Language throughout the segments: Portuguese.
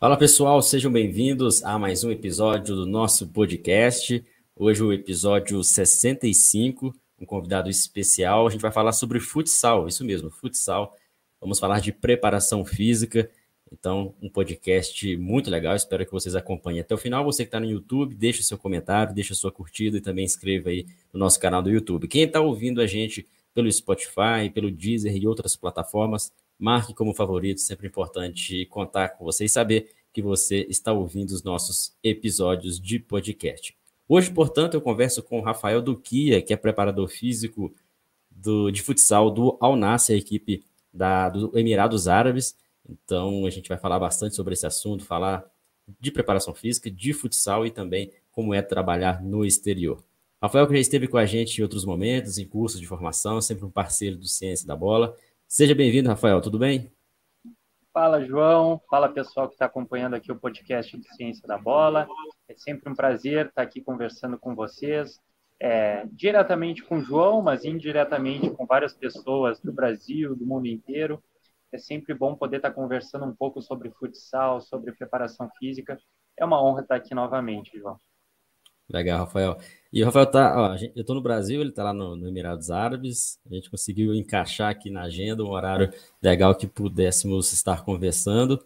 Fala pessoal, sejam bem-vindos a mais um episódio do nosso podcast. Hoje o episódio 65, um convidado especial. A gente vai falar sobre futsal, isso mesmo, futsal. Vamos falar de preparação física. Então, um podcast muito legal. Espero que vocês acompanhem até o final. Você que está no YouTube, deixe o seu comentário, deixe a sua curtida e também inscreva aí no nosso canal do YouTube. Quem está ouvindo a gente pelo Spotify, pelo Deezer e outras plataformas, marque como favorito. Sempre importante contar com você e saber que você está ouvindo os nossos episódios de podcast. Hoje, portanto, eu converso com o Rafael Duquia, que é preparador físico do, de futsal do Al Nassr, a equipe da, do Emirados Árabes. Então, a gente vai falar bastante sobre esse assunto, falar de preparação física, de futsal e também como é trabalhar no exterior. Rafael, que já esteve com a gente em outros momentos, em cursos de formação, sempre um parceiro do Ciência da Bola. Seja bem-vindo, Rafael, tudo bem? Fala, João. Fala, pessoal que está acompanhando aqui o podcast de Ciência da Bola. É sempre um prazer estar aqui conversando com vocês, é, diretamente com o João, mas indiretamente com várias pessoas do Brasil, do mundo inteiro. É sempre bom poder estar conversando um pouco sobre futsal, sobre preparação física. É uma honra estar aqui novamente, João. Legal, Rafael. E o Rafael tá, ó, eu estou no Brasil, ele está lá no, no, Emirados Árabes. A gente conseguiu encaixar aqui na agenda um horário legal que pudéssemos estar conversando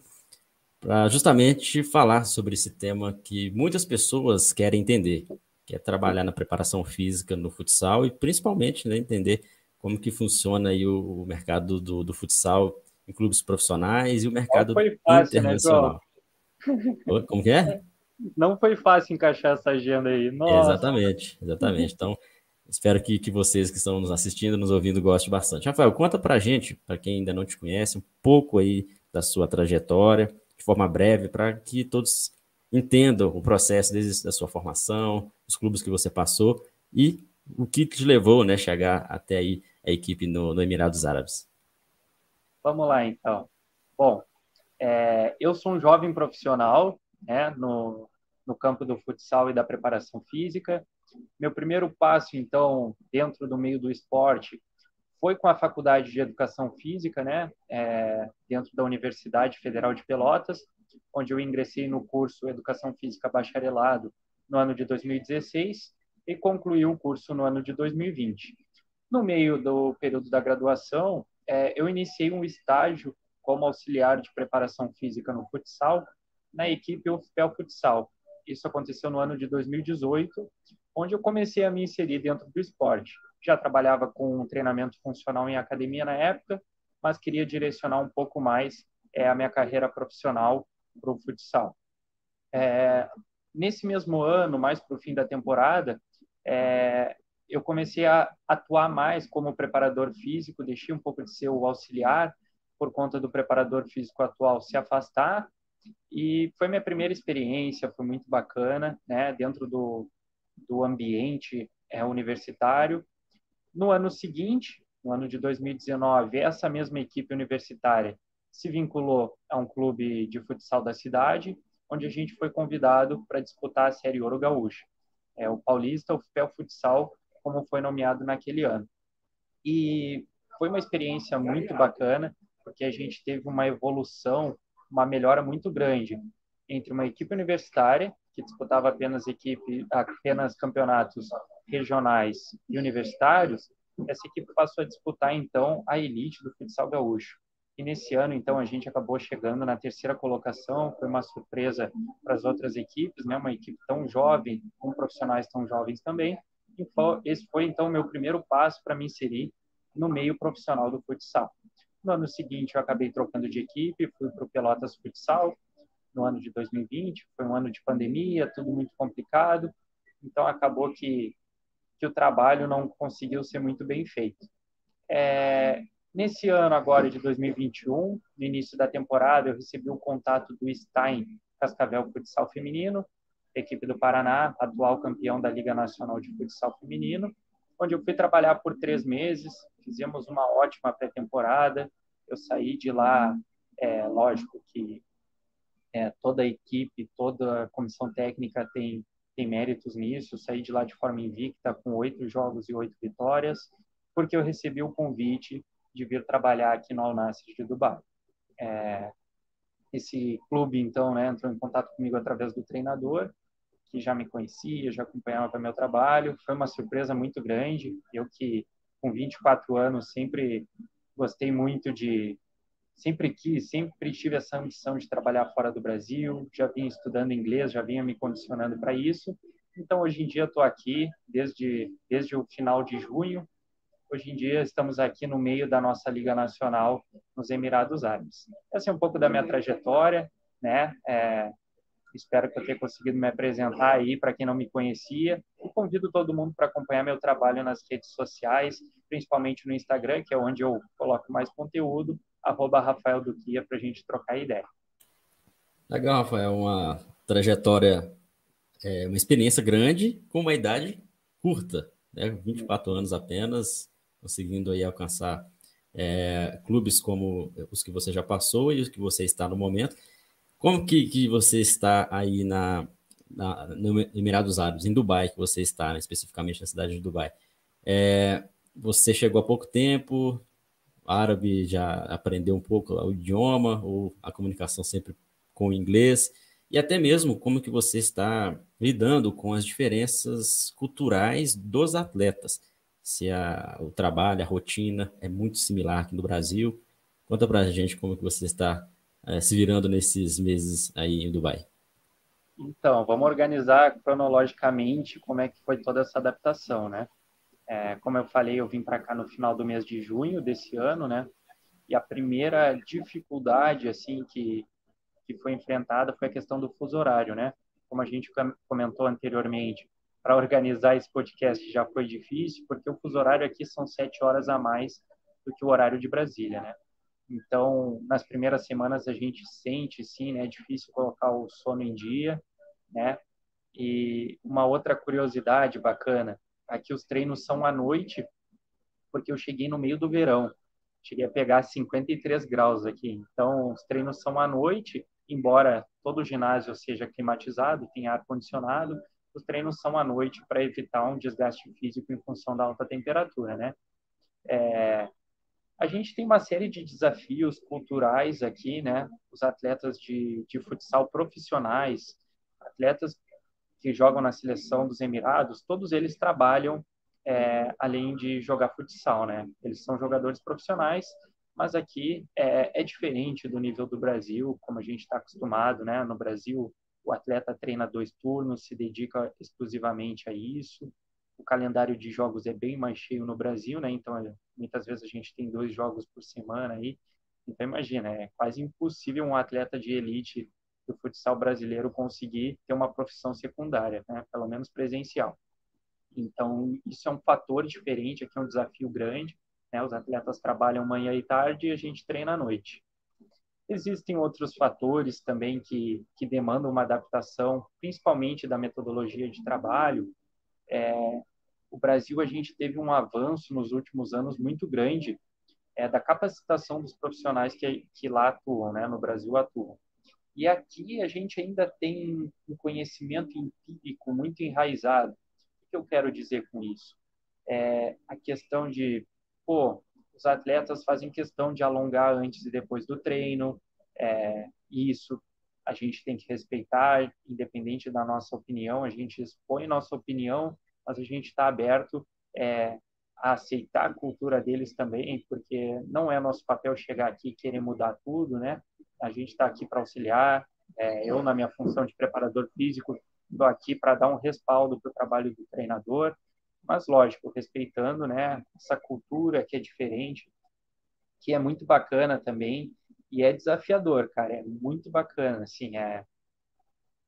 para justamente falar sobre esse tema que muitas pessoas querem entender, que é trabalhar na preparação física no futsal e principalmente né, entender como que funciona aí o, o mercado do, do, futsal em clubes profissionais e o mercado fácil, né, internacional. Né, como que é? não foi fácil encaixar essa agenda aí. Nossa. Exatamente, exatamente. Então, espero que, que vocês que estão nos assistindo, nos ouvindo, gostem bastante. Rafael, conta pra gente, para quem ainda não te conhece, um pouco aí da sua trajetória, de forma breve, para que todos entendam o processo desde a sua formação, os clubes que você passou e o que te levou né, chegar até aí a equipe no, no Emirados Árabes. Vamos lá, então. Bom, é, eu sou um jovem profissional né, no, no campo do futsal e da preparação física. Meu primeiro passo, então, dentro do meio do esporte, foi com a Faculdade de Educação Física, né, é, dentro da Universidade Federal de Pelotas, onde eu ingressei no curso Educação Física Bacharelado no ano de 2016 e concluí o curso no ano de 2020. No meio do período da graduação, é, eu iniciei um estágio como auxiliar de preparação física no futsal na equipe UFPEL Futsal, isso aconteceu no ano de 2018, onde eu comecei a me inserir dentro do esporte. Já trabalhava com treinamento funcional em academia na época, mas queria direcionar um pouco mais é, a minha carreira profissional para o futsal. É, nesse mesmo ano, mais para o fim da temporada, é, eu comecei a atuar mais como preparador físico, deixei um pouco de ser o auxiliar por conta do preparador físico atual se afastar e foi minha primeira experiência, foi muito bacana, né, dentro do, do ambiente é, universitário. No ano seguinte, no ano de 2019, essa mesma equipe universitária se vinculou a um clube de futsal da cidade, onde a gente foi convidado para disputar a Série Ouro Gaúcha. É, o Paulista, o FPEL Futsal, como foi nomeado naquele ano. E foi uma experiência muito bacana, porque a gente teve uma evolução uma melhora muito grande entre uma equipe universitária que disputava apenas equipe apenas campeonatos regionais e universitários, essa equipe passou a disputar então a elite do futsal gaúcho. E nesse ano, então, a gente acabou chegando na terceira colocação, foi uma surpresa para as outras equipes, né? Uma equipe tão jovem, com profissionais tão jovens também. E foi, esse foi então o meu primeiro passo para me inserir no meio profissional do futsal. No ano seguinte, eu acabei trocando de equipe, fui para o Pelotas Futsal, no ano de 2020. Foi um ano de pandemia, tudo muito complicado. Então, acabou que, que o trabalho não conseguiu ser muito bem feito. É, nesse ano agora de 2021, no início da temporada, eu recebi o um contato do Stein Cascavel Futsal Feminino, equipe do Paraná, atual campeão da Liga Nacional de Futsal Feminino, onde eu fui trabalhar por três meses, fizemos uma ótima pré-temporada. Eu saí de lá, é, lógico que é, toda a equipe, toda a comissão técnica tem, tem méritos nisso. Saí de lá de forma invicta, com oito jogos e oito vitórias, porque eu recebi o convite de vir trabalhar aqui no Al Nassr de Dubai. É, esse clube, então, né, entrou em contato comigo através do treinador, que já me conhecia, já acompanhava meu trabalho. Foi uma surpresa muito grande. Eu que, com 24 anos, sempre gostei muito de... Sempre quis, sempre tive essa ambição de trabalhar fora do Brasil. Já vinha estudando inglês, já vinha me condicionando para isso. Então, hoje em dia, estou aqui desde, desde o final de junho. Hoje em dia, estamos aqui no meio da nossa Liga Nacional nos Emirados Árabes. Essa é um pouco da minha trajetória, né? É, espero que eu tenha conseguido me apresentar aí para quem não me conhecia. E convido todo mundo para acompanhar meu trabalho nas redes sociais, principalmente no Instagram, que é onde eu coloco mais conteúdo, arroba Rafael Duquia, para a gente trocar ideia. Legal, Rafael. Uma trajetória é, uma experiência grande com uma idade curta, né? 24 anos apenas, conseguindo aí alcançar é, clubes como os que você já passou e os que você está no momento. Como que, que você está aí na, na, no Emirados Árabes, em Dubai, que você está, né? especificamente na cidade de Dubai? É, você chegou há pouco tempo, árabe já aprendeu um pouco o idioma ou a comunicação sempre com o inglês? e até mesmo como que você está lidando com as diferenças culturais dos atletas. Se a, o trabalho, a rotina é muito similar aqui no Brasil. Conta para a gente como que você está é, se virando nesses meses aí em Dubai. Então, vamos organizar cronologicamente como é que foi toda essa adaptação, né? É, como eu falei, eu vim para cá no final do mês de junho desse ano, né? E a primeira dificuldade, assim, que, que foi enfrentada foi a questão do fuso horário, né? Como a gente comentou anteriormente, para organizar esse podcast já foi difícil, porque o fuso horário aqui são sete horas a mais do que o horário de Brasília, né? Então, nas primeiras semanas a gente sente, sim, né? É difícil colocar o sono em dia, né? E uma outra curiosidade bacana, aqui os treinos são à noite, porque eu cheguei no meio do verão. Cheguei a pegar 53 graus aqui. Então, os treinos são à noite embora todo o ginásio seja climatizado, tenha ar-condicionado, os treinos são à noite para evitar um desgaste físico em função da alta temperatura, né? É, a gente tem uma série de desafios culturais aqui, né? Os atletas de, de futsal profissionais, atletas que jogam na seleção dos Emirados, todos eles trabalham é, além de jogar futsal, né? Eles são jogadores profissionais mas aqui é, é diferente do nível do Brasil, como a gente está acostumado, né? No Brasil, o atleta treina dois turnos, se dedica exclusivamente a isso. O calendário de jogos é bem mais cheio no Brasil, né? Então, muitas vezes a gente tem dois jogos por semana aí. Então, imagina, é quase impossível um atleta de elite do futsal brasileiro conseguir ter uma profissão secundária, né? Pelo menos presencial. Então, isso é um fator diferente, aqui é um desafio grande. Né? Os atletas trabalham manhã e tarde e a gente treina à noite. Existem outros fatores também que, que demandam uma adaptação, principalmente da metodologia de trabalho. É, o Brasil, a gente teve um avanço nos últimos anos muito grande é, da capacitação dos profissionais que, que lá atuam, né? no Brasil atuam. E aqui a gente ainda tem um conhecimento empírico muito enraizado. O que eu quero dizer com isso? É a questão de pô, os atletas fazem questão de alongar antes e depois do treino, é, isso a gente tem que respeitar, independente da nossa opinião, a gente expõe nossa opinião, mas a gente está aberto é, a aceitar a cultura deles também, porque não é nosso papel chegar aqui e querer mudar tudo, né? A gente está aqui para auxiliar, é, eu, na minha função de preparador físico, estou aqui para dar um respaldo para o trabalho do treinador, mas lógico, respeitando, né, essa cultura que é diferente, que é muito bacana também e é desafiador, cara, é muito bacana, assim, é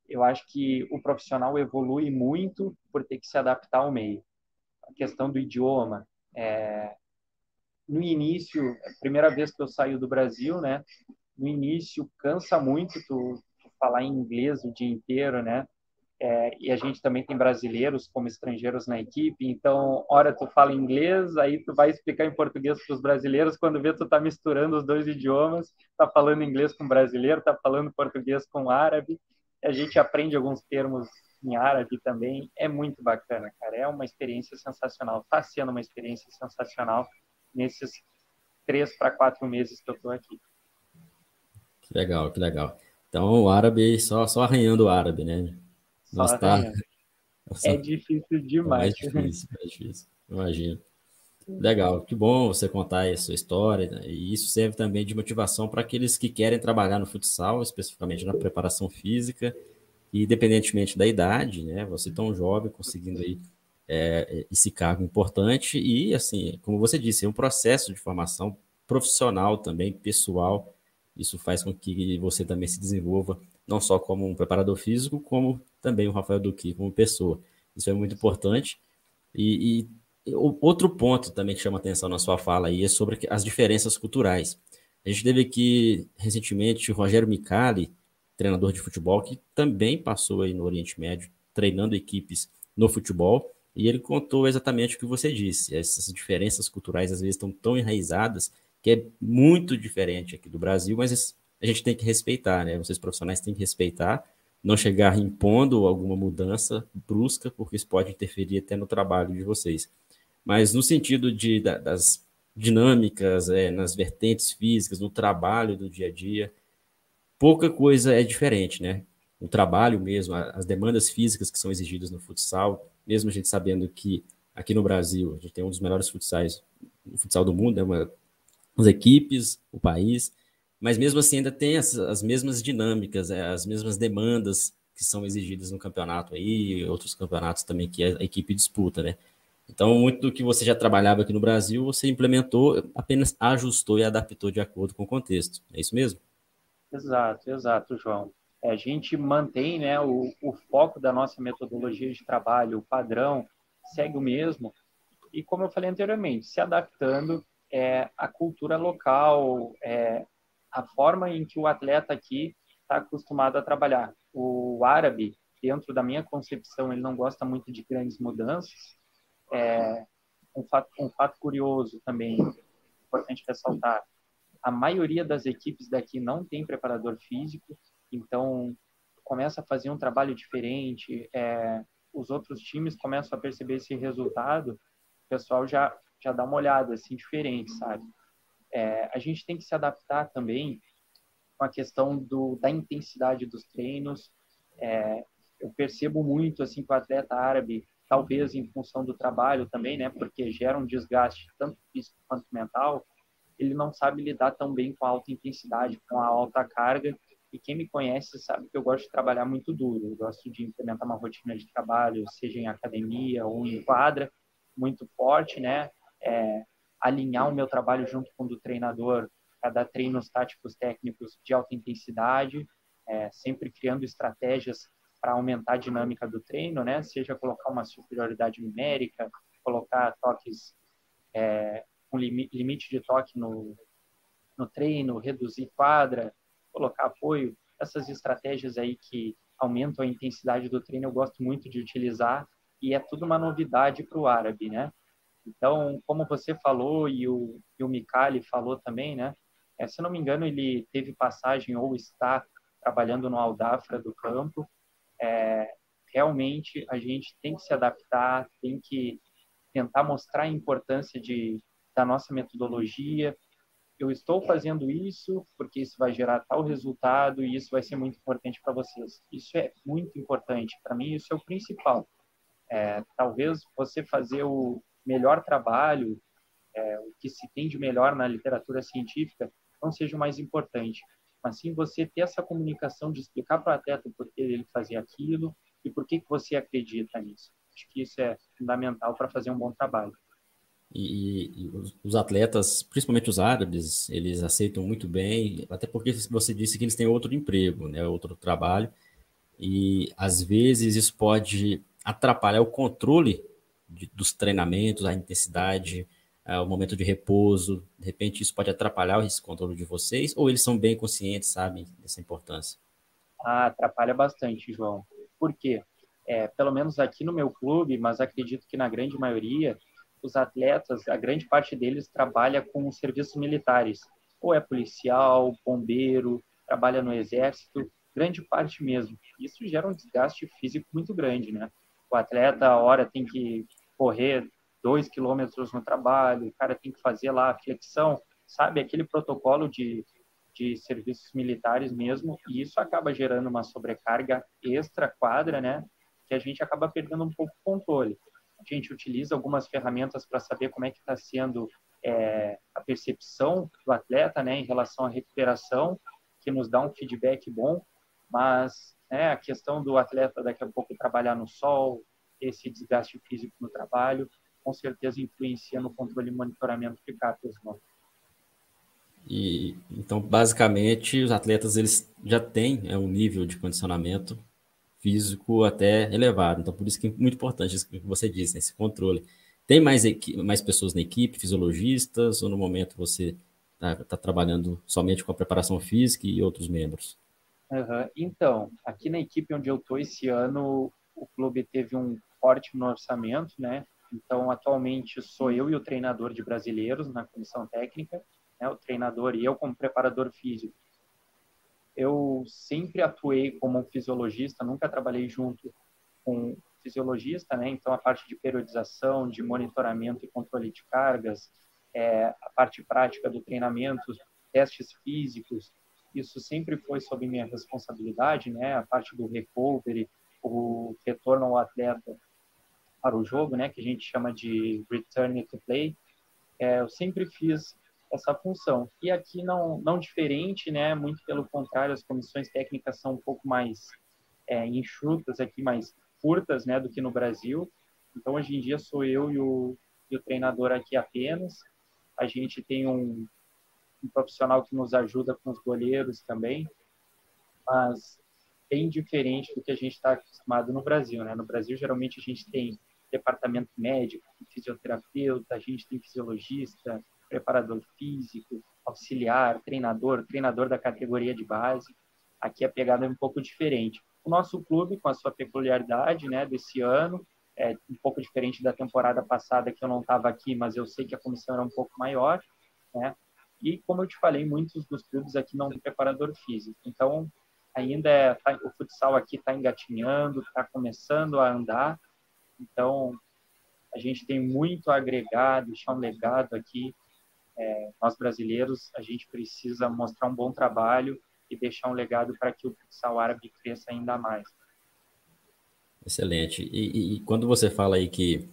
eu acho que o profissional evolui muito por ter que se adaptar ao meio. A questão do idioma, é, no início, a primeira vez que eu saio do Brasil, né, no início cansa muito tu, tu falar inglês o dia inteiro, né? É, e a gente também tem brasileiros como estrangeiros na equipe, então, hora tu fala inglês, aí tu vai explicar em português para os brasileiros, quando vê tu tá misturando os dois idiomas, tá falando inglês com brasileiro, tá falando português com árabe, a gente aprende alguns termos em árabe também, é muito bacana, cara, é uma experiência sensacional, está sendo uma experiência sensacional nesses três para quatro meses que eu estou aqui. Que legal, que legal. Então, o árabe, só, só arranhando o árabe, né? Nossa, tá... É difícil demais. É difícil, é difícil. Imagino. Legal, que bom você contar a sua história, né? e isso serve também de motivação para aqueles que querem trabalhar no futsal, especificamente na preparação física, e independentemente da idade, né? Você tão jovem, conseguindo aí é, esse cargo importante, e assim, como você disse, é um processo de formação profissional também, pessoal, isso faz com que você também se desenvolva, não só como um preparador físico, como também o Rafael Duque, como pessoa. Isso é muito importante, e, e Outro ponto também que chama atenção na sua fala aí é sobre as diferenças culturais. A gente teve aqui recentemente o Rogério Micali, treinador de futebol, que também passou aí no Oriente Médio, treinando equipes no futebol, e ele contou exatamente o que você disse. Essas diferenças culturais às vezes estão tão enraizadas que é muito diferente aqui do Brasil, mas a gente tem que respeitar, né? Vocês profissionais têm que respeitar, não chegar impondo alguma mudança brusca, porque isso pode interferir até no trabalho de vocês mas no sentido de, da, das dinâmicas, é, nas vertentes físicas, no trabalho do dia a dia, pouca coisa é diferente, né? O trabalho mesmo, as demandas físicas que são exigidas no futsal, mesmo a gente sabendo que aqui no Brasil a gente tem um dos melhores futsais, o futsal do mundo, né? Uma, as equipes, o país, mas mesmo assim ainda tem as, as mesmas dinâmicas, é, as mesmas demandas que são exigidas no campeonato aí, outros campeonatos também que a equipe disputa, né? Então, muito do que você já trabalhava aqui no Brasil, você implementou, apenas ajustou e adaptou de acordo com o contexto. É isso mesmo? Exato, exato, João. É, a gente mantém né, o, o foco da nossa metodologia de trabalho, o padrão, segue o mesmo. E, como eu falei anteriormente, se adaptando é, à cultura local, é, a forma em que o atleta aqui está acostumado a trabalhar. O árabe, dentro da minha concepção, ele não gosta muito de grandes mudanças, é, um, fato, um fato curioso também, importante ressaltar, a maioria das equipes daqui não tem preparador físico, então começa a fazer um trabalho diferente, é, os outros times começam a perceber esse resultado, o pessoal já, já dá uma olhada assim diferente, sabe? É, a gente tem que se adaptar também com a questão do, da intensidade dos treinos. É, eu percebo muito assim que o atleta árabe talvez em função do trabalho também, né, porque gera um desgaste tanto físico quanto mental, ele não sabe lidar tão bem com a alta intensidade, com a alta carga. E quem me conhece sabe que eu gosto de trabalhar muito duro. Eu gosto de implementar uma rotina de trabalho, seja em academia ou em quadra, muito forte, né? É, alinhar o meu trabalho junto com o do treinador, cada treinos táticos técnicos de alta intensidade, é, sempre criando estratégias para aumentar a dinâmica do treino, né? Seja colocar uma superioridade numérica, colocar toques é, um limite de toque no, no treino, reduzir quadra, colocar apoio, essas estratégias aí que aumentam a intensidade do treino eu gosto muito de utilizar e é tudo uma novidade para o árabe, né? Então, como você falou e o, e o Mikali falou também, né? É, se não me engano, ele teve passagem ou está trabalhando no Aldafra do campo é, realmente a gente tem que se adaptar, tem que tentar mostrar a importância de, da nossa metodologia. Eu estou fazendo isso porque isso vai gerar tal resultado e isso vai ser muito importante para vocês. Isso é muito importante. Para mim, isso é o principal. É, talvez você fazer o melhor trabalho, é, o que se tem de melhor na literatura científica, não seja o mais importante mas sim você ter essa comunicação de explicar para o atleta por que ele fazia aquilo e por que, que você acredita nisso. Acho que isso é fundamental para fazer um bom trabalho. E, e, os atletas, principalmente os árabes, eles aceitam muito bem, até porque você disse que eles têm outro emprego, né, outro trabalho, e às vezes isso pode atrapalhar o controle de, dos treinamentos, a intensidade, é, o momento de repouso, de repente isso pode atrapalhar esse controle de vocês, ou eles são bem conscientes, sabem, dessa importância? Ah, atrapalha bastante, João. Por quê? É, pelo menos aqui no meu clube, mas acredito que na grande maioria, os atletas, a grande parte deles trabalha com serviços militares, ou é policial, bombeiro, trabalha no exército, grande parte mesmo. Isso gera um desgaste físico muito grande, né? O atleta, a hora, tem que correr dois quilômetros no trabalho, o cara tem que fazer lá a flexão, sabe? Aquele protocolo de de serviços militares mesmo, e isso acaba gerando uma sobrecarga extra quadra, né? Que a gente acaba perdendo um pouco o controle. A gente utiliza algumas ferramentas para saber como é que está sendo é, a percepção do atleta, né, em relação à recuperação, que nos dá um feedback bom, mas né, a questão do atleta daqui a pouco trabalhar no sol, esse desgaste físico no trabalho, com certeza influencia no controle e monitoramento de cápsulas. E então, basicamente, os atletas eles já têm é, um nível de condicionamento físico até elevado. Então, por isso que é muito importante isso que você disse, né, esse controle. Tem mais, mais pessoas na equipe, fisiologistas, ou no momento você está tá trabalhando somente com a preparação física e outros membros? Uhum. Então, aqui na equipe onde eu estou esse ano, o clube teve um corte no orçamento, né? Então, atualmente sou eu e o treinador de brasileiros na comissão técnica, né? o treinador e eu como preparador físico. Eu sempre atuei como fisiologista, nunca trabalhei junto com fisiologista, né? Então, a parte de periodização, de monitoramento e controle de cargas, é, a parte prática do treinamento, testes físicos, isso sempre foi sob minha responsabilidade, né? A parte do recovery, o retorno ao atleta para o jogo, né? Que a gente chama de return to play. É, eu sempre fiz essa função. E aqui não não diferente, né? Muito pelo contrário, as comissões técnicas são um pouco mais é, enxutas aqui, mais curtas, né? Do que no Brasil. Então hoje em dia sou eu e o, e o treinador aqui apenas. A gente tem um, um profissional que nos ajuda com os goleiros também, mas bem diferente do que a gente está acostumado no Brasil, né? No Brasil geralmente a gente tem departamento médico, fisioterapeuta, a gente tem fisiologista, preparador físico, auxiliar, treinador, treinador da categoria de base. Aqui a pegada é um pouco diferente. O nosso clube, com a sua peculiaridade, né, desse ano, é um pouco diferente da temporada passada que eu não estava aqui, mas eu sei que a comissão era um pouco maior, né? E como eu te falei, muitos dos clubes aqui não têm preparador físico. Então, ainda é, tá, o futsal aqui está engatinhando, está começando a andar. Então, a gente tem muito a agregar, deixar um legado aqui. É, nós brasileiros, a gente precisa mostrar um bom trabalho e deixar um legado para que o futsal árabe cresça ainda mais. Excelente. E, e, quando você fala aí que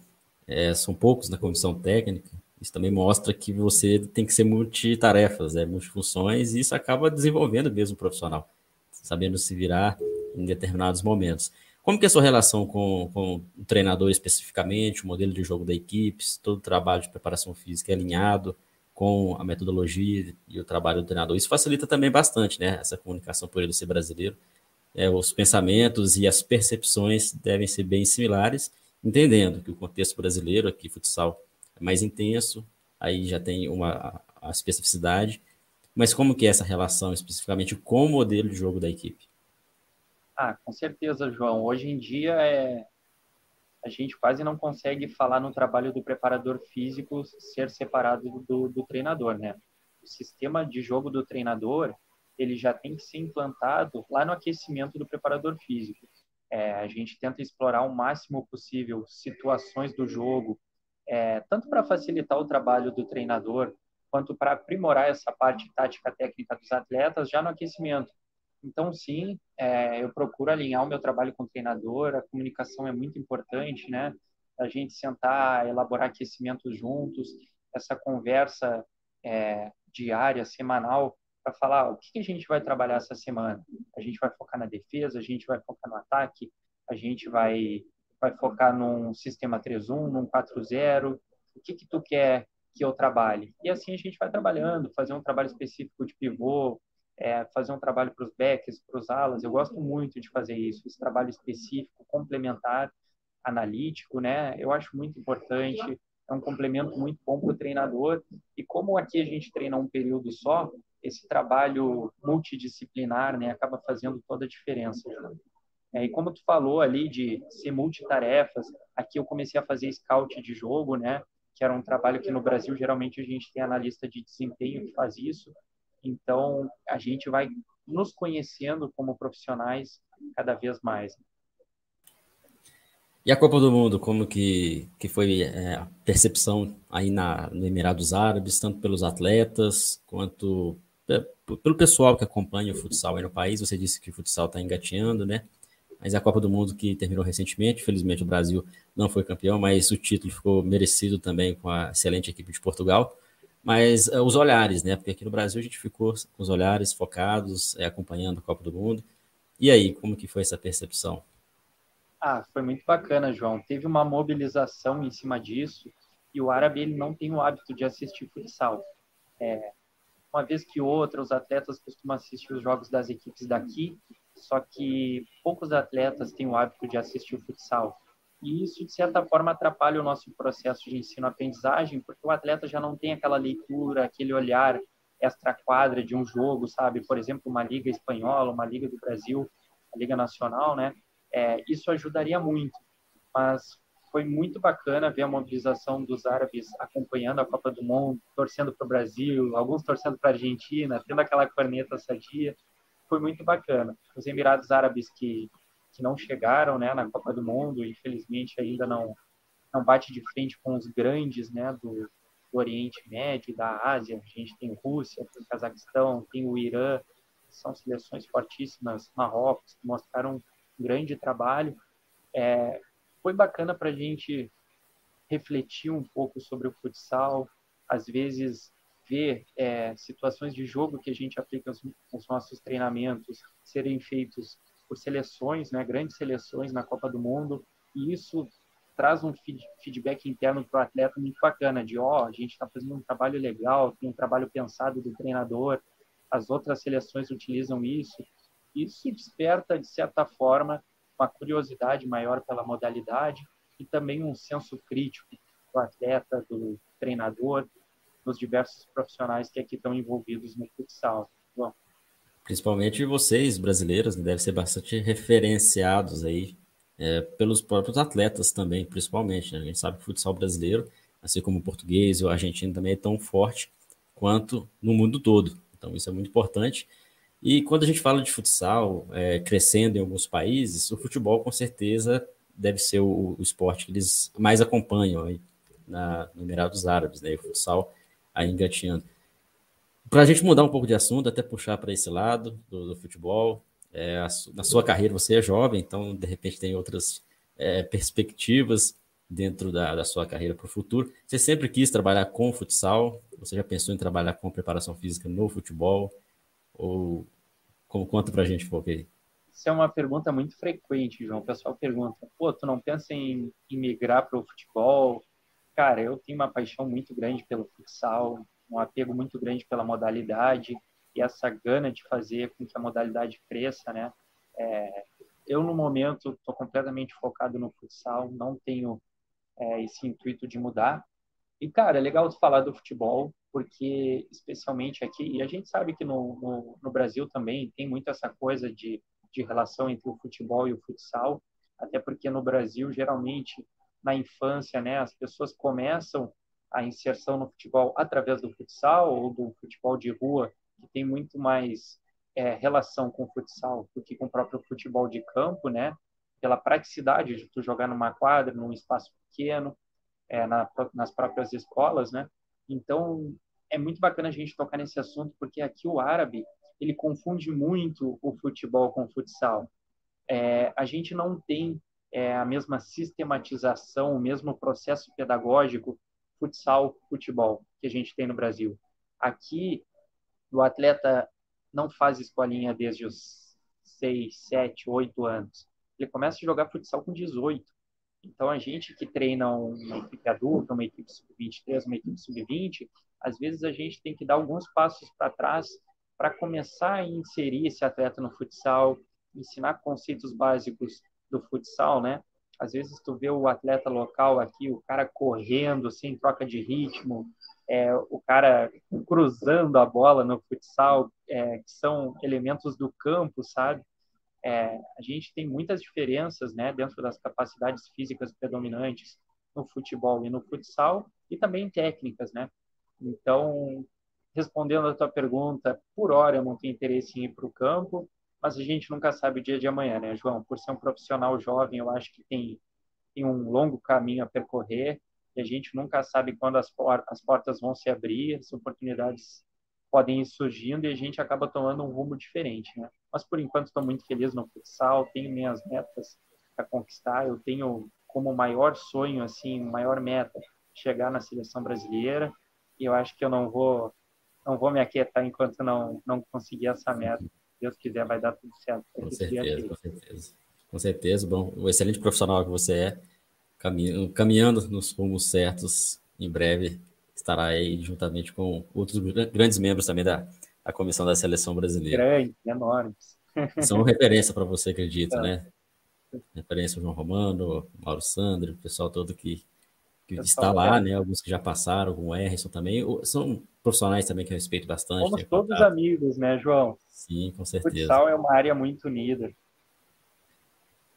é, são poucos na comissão técnica, isso também mostra que você tem que ser multitarefas, né, multifunções, e isso acaba desenvolvendo mesmo o profissional, sabendo se virar em determinados momentos. Como que é a sua relação com, com o treinador especificamente, o modelo de jogo da equipe, todo o trabalho de preparação física é alinhado com a metodologia e o trabalho do treinador? Isso facilita também bastante, né, essa comunicação por ele ser brasileiro, é, os pensamentos e as percepções devem ser bem similares, entendendo que o contexto brasileiro, aqui, futsal, é mais intenso, aí já tem uma a especificidade, mas como que é essa relação especificamente com o modelo de jogo da equipe? Ah, com certeza, João. Hoje em dia é a gente quase não consegue falar no trabalho do preparador físico ser separado do, do treinador, né? O sistema de jogo do treinador ele já tem que ser implantado lá no aquecimento do preparador físico. É, a gente tenta explorar o máximo possível situações do jogo, é, tanto para facilitar o trabalho do treinador, quanto para aprimorar essa parte tática técnica dos atletas já no aquecimento. Então, sim, é, eu procuro alinhar o meu trabalho com o treinador, a comunicação é muito importante, né? A gente sentar, elaborar aquecimentos juntos, essa conversa é, diária, semanal, para falar o que a gente vai trabalhar essa semana. A gente vai focar na defesa, a gente vai focar no ataque, a gente vai vai focar num sistema 3-1, num 4-0, o que que tu quer que eu trabalhe? E assim a gente vai trabalhando, fazer um trabalho específico de pivô, é, fazer um trabalho para os backs, para os alas. Eu gosto muito de fazer isso, esse trabalho específico, complementar, analítico, né? Eu acho muito importante, é um complemento muito bom para o treinador. E como aqui a gente treina um período só, esse trabalho multidisciplinar né, acaba fazendo toda a diferença. É, e como tu falou ali de ser multitarefas, aqui eu comecei a fazer scout de jogo, né, que era um trabalho que no Brasil geralmente a gente tem analista de desempenho que faz isso. Então a gente vai nos conhecendo como profissionais cada vez mais. E a Copa do Mundo, como que, que foi é, a percepção aí na, no Emirados Árabes, tanto pelos atletas quanto pelo pessoal que acompanha o futsal aí no país. Você disse que o futsal está engateando, né? Mas a Copa do Mundo que terminou recentemente, felizmente o Brasil não foi campeão, mas o título ficou merecido também com a excelente equipe de Portugal. Mas uh, os olhares, né? Porque aqui no Brasil a gente ficou com os olhares focados, é, acompanhando a Copa do Mundo. E aí, como que foi essa percepção? Ah, foi muito bacana, João. Teve uma mobilização em cima disso e o árabe ele não tem o hábito de assistir futsal. É, uma vez que outra, os atletas costumam assistir os jogos das equipes daqui, só que poucos atletas têm o hábito de assistir o futsal. E isso, de certa forma, atrapalha o nosso processo de ensino-aprendizagem, porque o atleta já não tem aquela leitura, aquele olhar extra-quadra de um jogo, sabe? Por exemplo, uma liga espanhola, uma liga do Brasil, a liga nacional, né? É, isso ajudaria muito. Mas foi muito bacana ver a mobilização dos árabes acompanhando a Copa do Mundo, torcendo para o Brasil, alguns torcendo para a Argentina, tendo aquela corneta sadia. Foi muito bacana. Os Emirados Árabes que, que não chegaram né, na Copa do Mundo, infelizmente ainda não, não bate de frente com os grandes né, do, do Oriente Médio, da Ásia. A gente tem Rússia, tem Cazaquistão, tem o Irã, são seleções fortíssimas, Marrocos, que mostraram um grande trabalho. É, foi bacana para a gente refletir um pouco sobre o futsal, às vezes ver é, situações de jogo que a gente aplica nos nossos treinamentos serem feitos por seleções, né, grandes seleções na Copa do Mundo, e isso traz um feedback interno para o atleta muito bacana, de ó, oh, a gente está fazendo um trabalho legal, tem um trabalho pensado do treinador, as outras seleções utilizam isso. Isso desperta, de certa forma, uma curiosidade maior pela modalidade e também um senso crítico do atleta, do treinador, dos diversos profissionais que aqui estão envolvidos no futsal. Bom. Principalmente vocês, brasileiros, né, devem ser bastante referenciados aí é, pelos próprios atletas também, principalmente. Né? A gente sabe que o futsal brasileiro, assim como o português e o argentino, também é tão forte quanto no mundo todo. Então, isso é muito importante. E quando a gente fala de futsal é, crescendo em alguns países, o futebol com certeza deve ser o, o esporte que eles mais acompanham aí na, no Emirados Árabes, né? O futsal aí engatinhando. Para a gente mudar um pouco de assunto, até puxar para esse lado do, do futebol, é, a, na sua carreira você é jovem, então de repente tem outras é, perspectivas dentro da, da sua carreira para o futuro. Você sempre quis trabalhar com futsal? Você já pensou em trabalhar com preparação física no futebol? Ou como conta pra gente um pouco aí? Isso é uma pergunta muito frequente, João. O pessoal pergunta: pô, tu não pensa em, em migrar para o futebol? Cara, eu tenho uma paixão muito grande pelo futsal, um apego muito grande pela modalidade e essa gana de fazer com que a modalidade cresça, né? É, eu, no momento, estou completamente focado no futsal, não tenho é, esse intuito de mudar. E, cara, é legal falar do futebol, porque especialmente aqui, e a gente sabe que no, no, no, Brasil também tem muito essa coisa de, de relação entre o futebol e o futsal, até porque no Brasil, geralmente, na infância, né, as pessoas começam a inserção no futebol através do futsal ou do futebol de rua, que tem muito mais é, relação com o futsal do que com o próprio futebol de campo, né, pela praticidade de tu jogar numa quadra, num espaço pequeno, é, na, nas próprias escolas, né, então, é muito bacana a gente tocar nesse assunto, porque aqui o árabe, ele confunde muito o futebol com o futsal. É, a gente não tem é, a mesma sistematização, o mesmo processo pedagógico futsal-futebol que a gente tem no Brasil. Aqui, o atleta não faz escolinha desde os 6, 7, 8 anos. Ele começa a jogar futsal com 18. Então, a gente que treina uma equipe adulta, uma equipe sub-23, uma equipe sub-20, às vezes a gente tem que dar alguns passos para trás para começar a inserir esse atleta no futsal, ensinar conceitos básicos do futsal, né? Às vezes tu vê o atleta local aqui, o cara correndo sem troca de ritmo, é, o cara cruzando a bola no futsal, é, que são elementos do campo, sabe? é, a gente tem muitas diferenças né, dentro das capacidades físicas predominantes no futebol e no futsal, e também técnicas, né? Então, respondendo a tua pergunta, por hora eu não tenho interesse em ir para o campo, mas a gente nunca sabe o dia de amanhã, né, João? Por ser um profissional jovem, eu acho que tem, tem um longo caminho a percorrer, e a gente nunca sabe quando as, as portas vão se abrir, as oportunidades podem ir surgindo e a gente acaba tomando um rumo diferente, né? Mas por enquanto estou muito feliz no futsal, tenho minhas metas para conquistar, eu tenho como maior sonho assim, maior meta chegar na seleção brasileira e eu acho que eu não vou não vou me aquietar enquanto não não conseguir essa meta. Se Deus quiser vai dar tudo certo. Com certeza, com certeza. Com certeza, bom, o excelente profissional que você é, caminhando nos rumos certos, em breve estará aí juntamente com outros grandes membros também da, da comissão da seleção brasileira. Grandes, enormes. São referência para você, acredito, é. né? Referência ao João Romano, Mauro Sandro, o pessoal todo que, que está lá, né? Alguns que já passaram, o Erison também. São profissionais também que eu respeito bastante. Somos todos contato. amigos, né, João? Sim, com certeza. O futsal é uma área muito unida.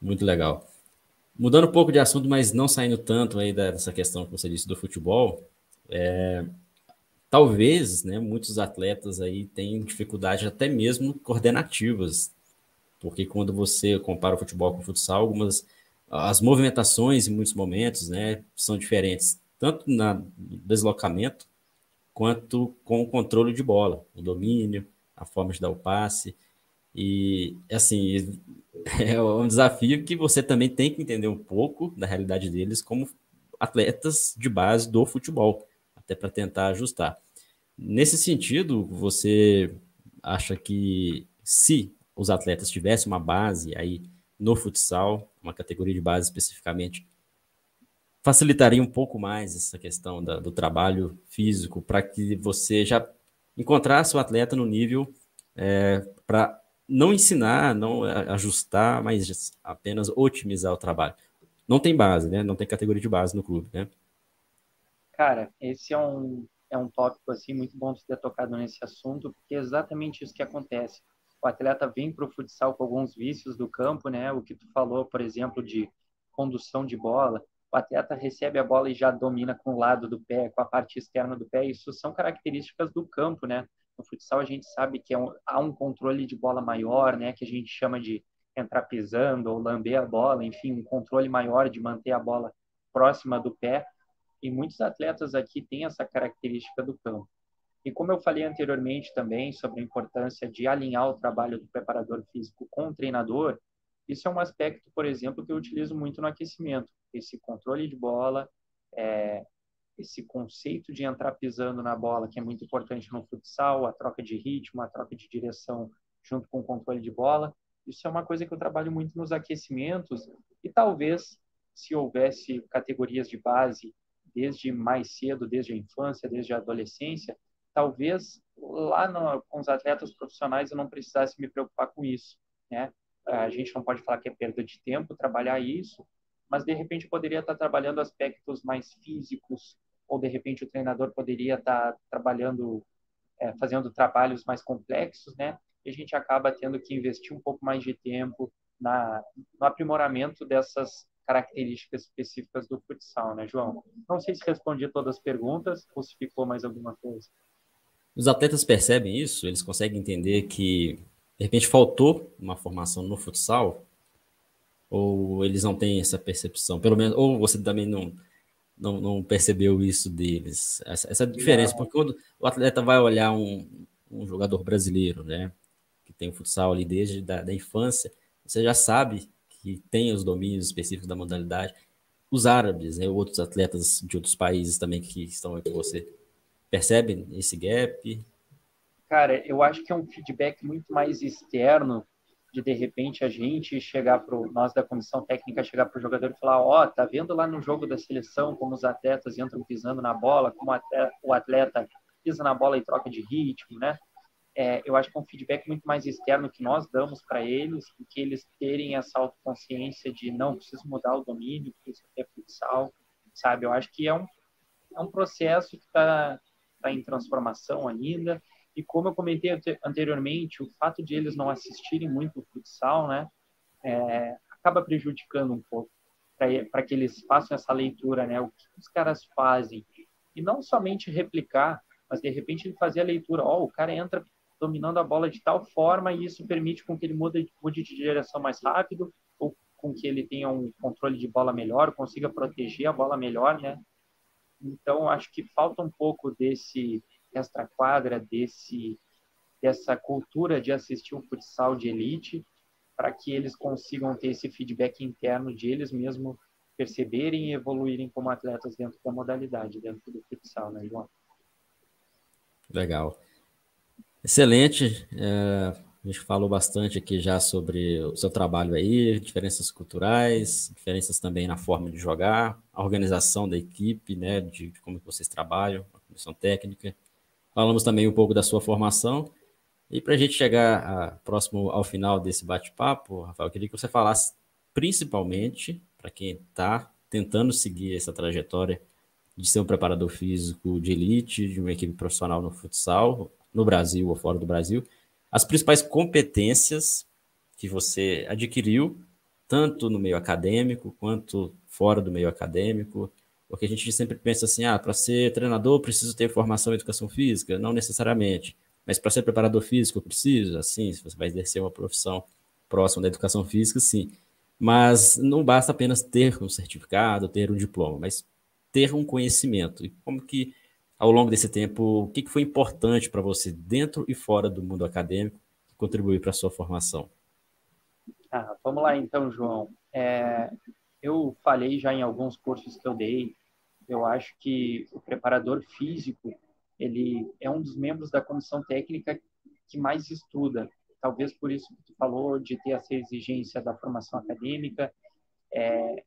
Muito legal. Mudando um pouco de assunto, mas não saindo tanto aí dessa questão que você disse do futebol, é, talvez, né, muitos atletas aí tenham dificuldade até mesmo coordenativas, porque quando você compara o futebol com o futsal, algumas as movimentações em muitos momentos, né, são diferentes, tanto na, no deslocamento quanto com o controle de bola, o domínio, a forma de dar o passe. E assim, é um desafio que você também tem que entender um pouco da realidade deles como atletas de base do futebol até para tentar ajustar. Nesse sentido, você acha que se os atletas tivessem uma base aí no futsal, uma categoria de base especificamente, facilitaria um pouco mais essa questão da, do trabalho físico para que você já encontrasse o atleta no nível é, para não ensinar, não ajustar, mas apenas otimizar o trabalho. Não tem base, né? Não tem categoria de base no clube, né? Cara, esse é um, é um tópico assim muito bom de ter tocado nesse assunto, porque é exatamente isso que acontece. O atleta vem para o futsal com alguns vícios do campo, né? O que tu falou, por exemplo, de condução de bola. O atleta recebe a bola e já domina com o lado do pé, com a parte externa do pé. Isso são características do campo, né? No futsal a gente sabe que é um, há um controle de bola maior, né? Que a gente chama de entrar pisando ou lamber a bola, enfim, um controle maior de manter a bola próxima do pé e muitos atletas aqui têm essa característica do campo. E como eu falei anteriormente também sobre a importância de alinhar o trabalho do preparador físico com o treinador, isso é um aspecto, por exemplo, que eu utilizo muito no aquecimento. Esse controle de bola, é, esse conceito de entrar pisando na bola, que é muito importante no futsal, a troca de ritmo, a troca de direção junto com o controle de bola. Isso é uma coisa que eu trabalho muito nos aquecimentos e talvez se houvesse categorias de base desde mais cedo, desde a infância, desde a adolescência, talvez lá no, com os atletas profissionais eu não precisasse me preocupar com isso, né? A gente não pode falar que é perda de tempo trabalhar isso, mas de repente poderia estar trabalhando aspectos mais físicos, ou de repente o treinador poderia estar trabalhando, é, fazendo trabalhos mais complexos, né? E a gente acaba tendo que investir um pouco mais de tempo na, no aprimoramento dessas características específicas do futsal, né, João? Não sei se respondi todas as perguntas ou se ficou mais alguma coisa. Os atletas percebem isso? Eles conseguem entender que, de repente, faltou uma formação no futsal? Ou eles não têm essa percepção? Pelo menos, ou você também não, não, não percebeu isso deles? Essa, essa diferença, não. porque quando o atleta vai olhar um, um jogador brasileiro, né, que tem o futsal ali desde da, da infância, você já sabe que tem os domínios específicos da modalidade, os árabes, né, outros atletas de outros países também que estão aí com você, percebem esse gap? Cara, eu acho que é um feedback muito mais externo de de repente a gente chegar para nós da comissão técnica chegar para o jogador e falar, ó, oh, tá vendo lá no jogo da seleção como os atletas entram pisando na bola, como o atleta pisa na bola e troca de ritmo, né? é, eu acho que é um feedback muito mais externo que nós damos para eles, que eles terem essa autoconsciência de não, preciso mudar o domínio, preciso ter futsal, sabe? Eu acho que é um, é um processo que está tá em transformação ainda, e como eu comentei anteriormente, o fato de eles não assistirem muito o futsal, né, é, acaba prejudicando um pouco para que eles façam essa leitura, né, o que os caras fazem, e não somente replicar, mas de repente ele fazer a leitura, ó, oh, o cara entra dominando a bola de tal forma e isso permite com que ele mude, mude de direção mais rápido ou com que ele tenha um controle de bola melhor, consiga proteger a bola melhor, né? Então, acho que falta um pouco desse extra-quadra, desse, dessa cultura de assistir o futsal de elite, para que eles consigam ter esse feedback interno de eles mesmos perceberem e evoluírem como atletas dentro da modalidade, dentro do futsal, né, João? Legal. Excelente. É, a gente falou bastante aqui já sobre o seu trabalho aí, diferenças culturais, diferenças também na forma de jogar, a organização da equipe, né, de, de como vocês trabalham, a comissão técnica. Falamos também um pouco da sua formação. E para a gente chegar a, próximo ao final desse bate-papo, Rafael, eu queria que você falasse principalmente para quem está tentando seguir essa trajetória de ser um preparador físico de elite, de uma equipe profissional no futsal, no Brasil ou fora do Brasil, as principais competências que você adquiriu, tanto no meio acadêmico quanto fora do meio acadêmico, porque a gente sempre pensa assim, ah, para ser treinador preciso ter formação em educação física, não necessariamente, mas para ser preparador físico preciso, assim, se você vai exercer uma profissão próxima da educação física, sim. Mas não basta apenas ter um certificado, ter um diploma, mas ter um conhecimento. E como que ao longo desse tempo, o que, foi importante para você dentro e fora do mundo acadêmico que contribuiu para a sua formação? Ah, vamos lá então, João. É, eu falei já em alguns cursos que eu dei, eu acho que o preparador físico ele é um dos membros da comissão técnica que mais estuda. Talvez por isso que tu falou de ter essa exigência da formação acadêmica. É,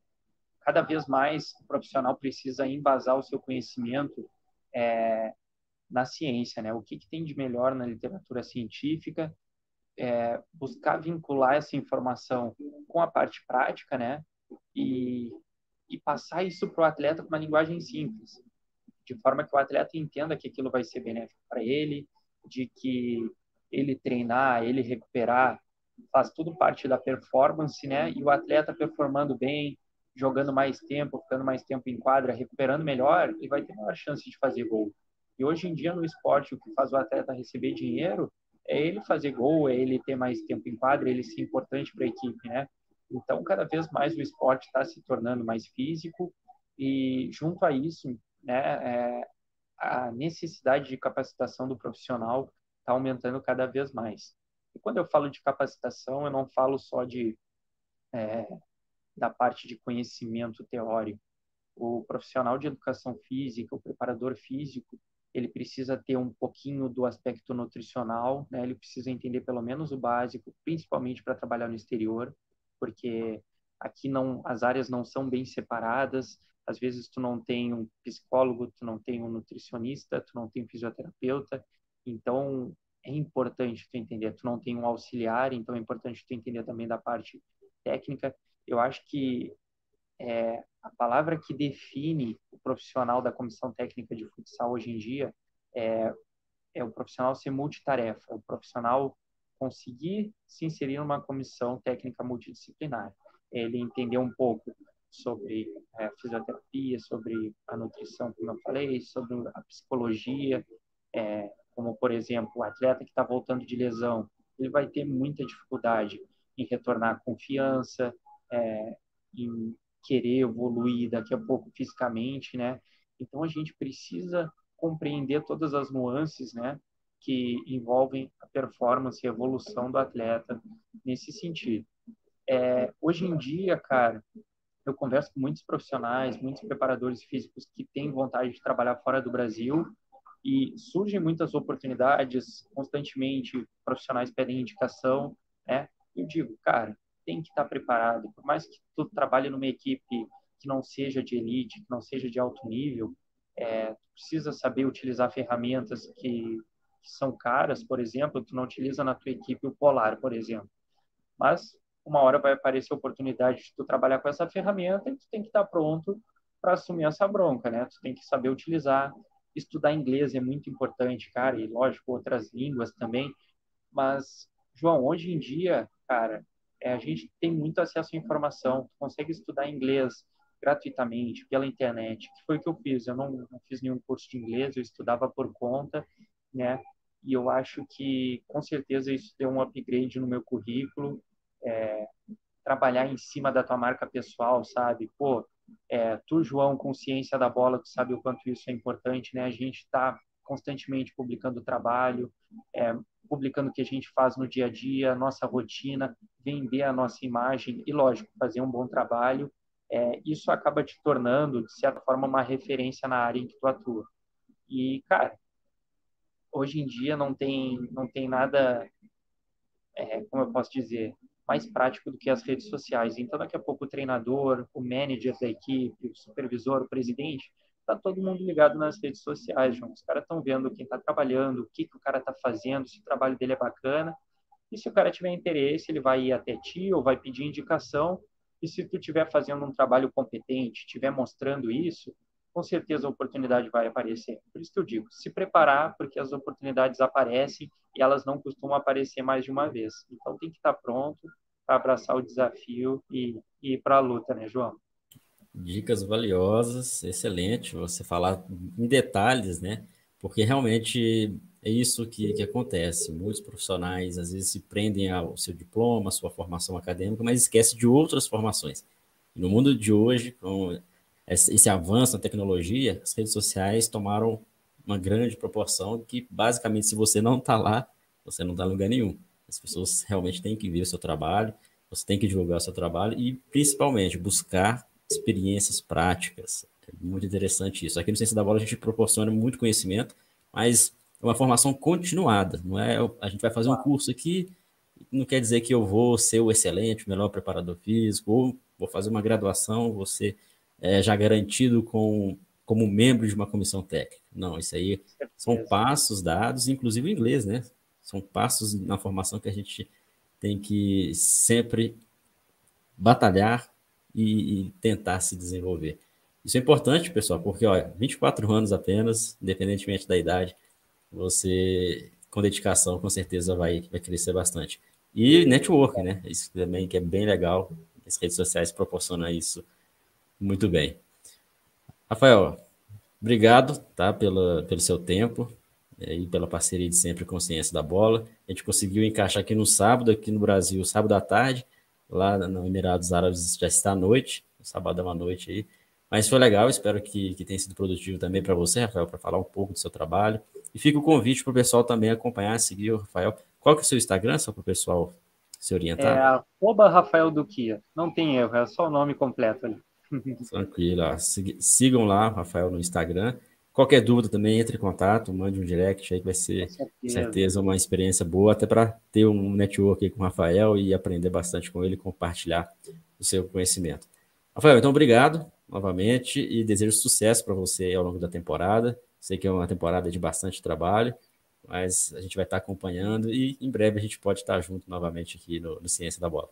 cada vez mais o profissional precisa embasar o seu conhecimento é, na ciência, né? O que, que, tem de melhor na literatura científica, é, buscar vincular essa informação com a parte prática, né? E, e passar isso para o atleta com uma linguagem simples, de forma que o atleta entenda que aquilo vai ser benéfico para ele, de que ele treinar, ele recuperar, faz tudo parte da performance, né? E o atleta performando bem, jogando mais tempo, ficando mais tempo em quadra, recuperando melhor, ele vai ter maior chance de fazer gol. E hoje em dia no esporte o que faz o atleta receber dinheiro é ele fazer gol, é ele ter mais tempo em quadra, ele ser importante para a equipe, né? Então cada vez mais o esporte está se tornando mais físico e junto a isso, né, é, a necessidade de capacitação do profissional está aumentando cada vez mais. E quando eu falo de capacitação, eu não falo só de é, da parte de conhecimento teórico. O profissional de educação física, o preparador físico, ele precisa ter um pouquinho do aspecto nutricional, né? Ele precisa entender pelo menos o básico, principalmente para trabalhar no exterior, porque aqui não as áreas não são bem separadas. Às vezes tu não tem um psicólogo, tu não tem um nutricionista, tu não tem um fisioterapeuta. Então é importante tu entender. Tu não tem um auxiliar, então é importante tu entender também da parte técnica eu acho que é, a palavra que define o profissional da comissão técnica de futsal hoje em dia é, é o profissional ser multitarefa, o profissional conseguir se inserir numa comissão técnica multidisciplinar. Ele entender um pouco sobre é, fisioterapia, sobre a nutrição, como eu falei, sobre a psicologia, é, como, por exemplo, o atleta que está voltando de lesão, ele vai ter muita dificuldade em retornar a confiança, é, em querer evoluir daqui a pouco fisicamente, né? Então a gente precisa compreender todas as nuances, né, que envolvem a performance e a evolução do atleta nesse sentido. É, hoje em dia, cara, eu converso com muitos profissionais, muitos preparadores físicos que têm vontade de trabalhar fora do Brasil e surgem muitas oportunidades constantemente. Profissionais pedem indicação, né? Eu digo, cara, tem que estar preparado. Por mais que tu trabalhe numa equipe que não seja de elite, que não seja de alto nível, é, tu precisa saber utilizar ferramentas que, que, são caras, por exemplo, tu não utiliza na tua equipe o Polar, por exemplo. Mas uma hora vai aparecer a oportunidade de tu trabalhar com essa ferramenta e tu tem que estar pronto para assumir essa bronca, né? Tu tem que saber utilizar. Estudar inglês é muito importante, cara, e lógico, outras línguas também. Mas, João, hoje em dia, cara, é, a gente tem muito acesso à informação, consegue estudar inglês gratuitamente pela internet, que foi o que eu fiz. Eu não, não fiz nenhum curso de inglês, eu estudava por conta, né? E eu acho que com certeza isso deu um upgrade no meu currículo. É, trabalhar em cima da tua marca pessoal, sabe? Pô, é, tu, João, consciência da bola, tu sabe o quanto isso é importante, né? A gente tá constantemente publicando trabalho, é, publicando o que a gente faz no dia a dia, nossa rotina, vender a nossa imagem e, lógico, fazer um bom trabalho. É, isso acaba te tornando, de certa forma, uma referência na área em que tu atua. E, cara, hoje em dia não tem, não tem nada, é, como eu posso dizer, mais prático do que as redes sociais. Então, daqui a pouco, o treinador, o manager da equipe, o supervisor, o presidente, tá todo mundo ligado nas redes sociais, João. Os caras estão vendo quem está trabalhando, o que, que o cara está fazendo, se o trabalho dele é bacana. E se o cara tiver interesse, ele vai ir até ti ou vai pedir indicação. E se tu estiver fazendo um trabalho competente, estiver mostrando isso, com certeza a oportunidade vai aparecer. Por isso que eu digo, se preparar, porque as oportunidades aparecem e elas não costumam aparecer mais de uma vez. Então tem que estar pronto para abraçar o desafio e, e ir para a luta, né, João? Dicas valiosas, excelente você falar em detalhes, né? Porque realmente é isso que, que acontece. Muitos profissionais às vezes se prendem ao seu diploma, à sua formação acadêmica, mas esquecem de outras formações. no mundo de hoje, com esse avanço na tecnologia, as redes sociais tomaram uma grande proporção que, basicamente, se você não está lá, você não está em lugar nenhum. As pessoas realmente têm que ver o seu trabalho, você tem que divulgar o seu trabalho e, principalmente, buscar experiências práticas. É muito interessante isso. Aqui no Ciência da Bola a gente proporciona muito conhecimento, mas é uma formação continuada. Não é a gente vai fazer um curso aqui, não quer dizer que eu vou ser o excelente, o melhor preparador físico, ou vou fazer uma graduação, vou ser é, já garantido com, como membro de uma comissão técnica. Não, isso aí são passos dados, inclusive em inglês, né? São passos na formação que a gente tem que sempre batalhar e, e tentar se desenvolver. Isso é importante, pessoal, porque olha, 24 anos apenas, independentemente da idade, você com dedicação com certeza vai, vai crescer bastante. E network, né? Isso também que é bem legal. As redes sociais proporcionam isso muito bem. Rafael, obrigado tá, pela, pelo seu tempo é, e pela parceria de sempre com Ciência da Bola. A gente conseguiu encaixar aqui no sábado, aqui no Brasil, sábado à tarde, lá no Emirados Árabes já está à noite, sábado à noite aí. Mas foi legal, espero que, que tenha sido produtivo também para você, Rafael, para falar um pouco do seu trabalho. E fica o convite para o pessoal também acompanhar, seguir o Rafael. Qual que é o seu Instagram, só para o pessoal se orientar? É arroba Rafael Duquia. Não tem erro, é só o nome completo ali. Tranquilo. Sigam lá, Rafael, no Instagram. Qualquer dúvida também, entre em contato, mande um direct aí que vai ser, com certeza, com certeza uma experiência boa, até para ter um network aí com o Rafael e aprender bastante com ele compartilhar o seu conhecimento. Rafael, então obrigado novamente e desejo sucesso para você ao longo da temporada. Sei que é uma temporada de bastante trabalho, mas a gente vai estar acompanhando e em breve a gente pode estar junto novamente aqui no, no Ciência da Bola.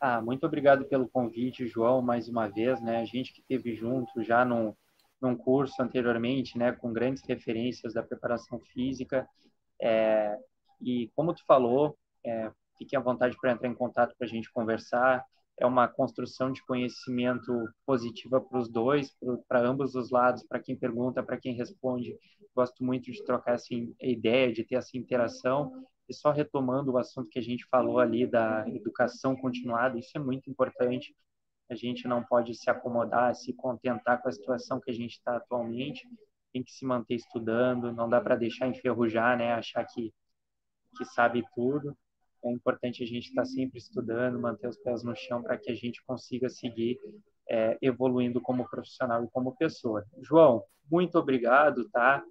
Ah, muito obrigado pelo convite, João, mais uma vez, né? A gente que esteve junto já num, num curso anteriormente, né, com grandes referências da preparação física. É, e como tu falou, é, fique à vontade para entrar em contato para a gente conversar. É uma construção de conhecimento positiva para os dois, para ambos os lados, para quem pergunta, para quem responde. Gosto muito de trocar essa ideia, de ter essa interação e só retomando o assunto que a gente falou ali da educação continuada, isso é muito importante. A gente não pode se acomodar, se contentar com a situação que a gente está atualmente. Tem que se manter estudando, não dá para deixar enferrujar, né? Achar que, que sabe tudo. É importante a gente estar tá sempre estudando, manter os pés no chão para que a gente consiga seguir é, evoluindo como profissional e como pessoa. João, muito obrigado, tá?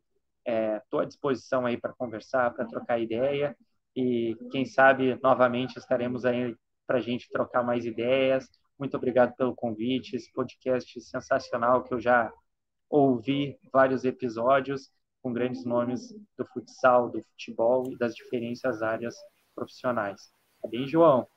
Estou é, à disposição aí para conversar, para trocar ideia e quem sabe novamente estaremos aí para a gente trocar mais ideias. Muito obrigado pelo convite, esse podcast sensacional que eu já ouvi vários episódios com grandes nomes do futsal, do futebol e das diferentes áreas profissionais. Tá bem, João?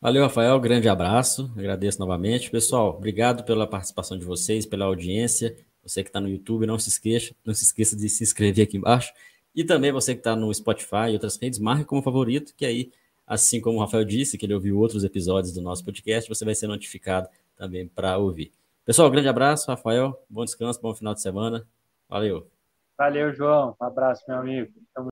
Valeu, Rafael. Grande abraço. Agradeço novamente. Pessoal, obrigado pela participação de vocês, pela audiência. Você que está no YouTube, não se esqueça, não se esqueça de se inscrever aqui embaixo e também você que está no Spotify e outras redes, marque como favorito, que aí, assim como o Rafael disse, que ele ouviu outros episódios do nosso podcast, você vai ser notificado também para ouvir. Pessoal, grande abraço, Rafael. Bom descanso, bom final de semana. Valeu. Valeu, João. Um abraço, meu amigo. Tamo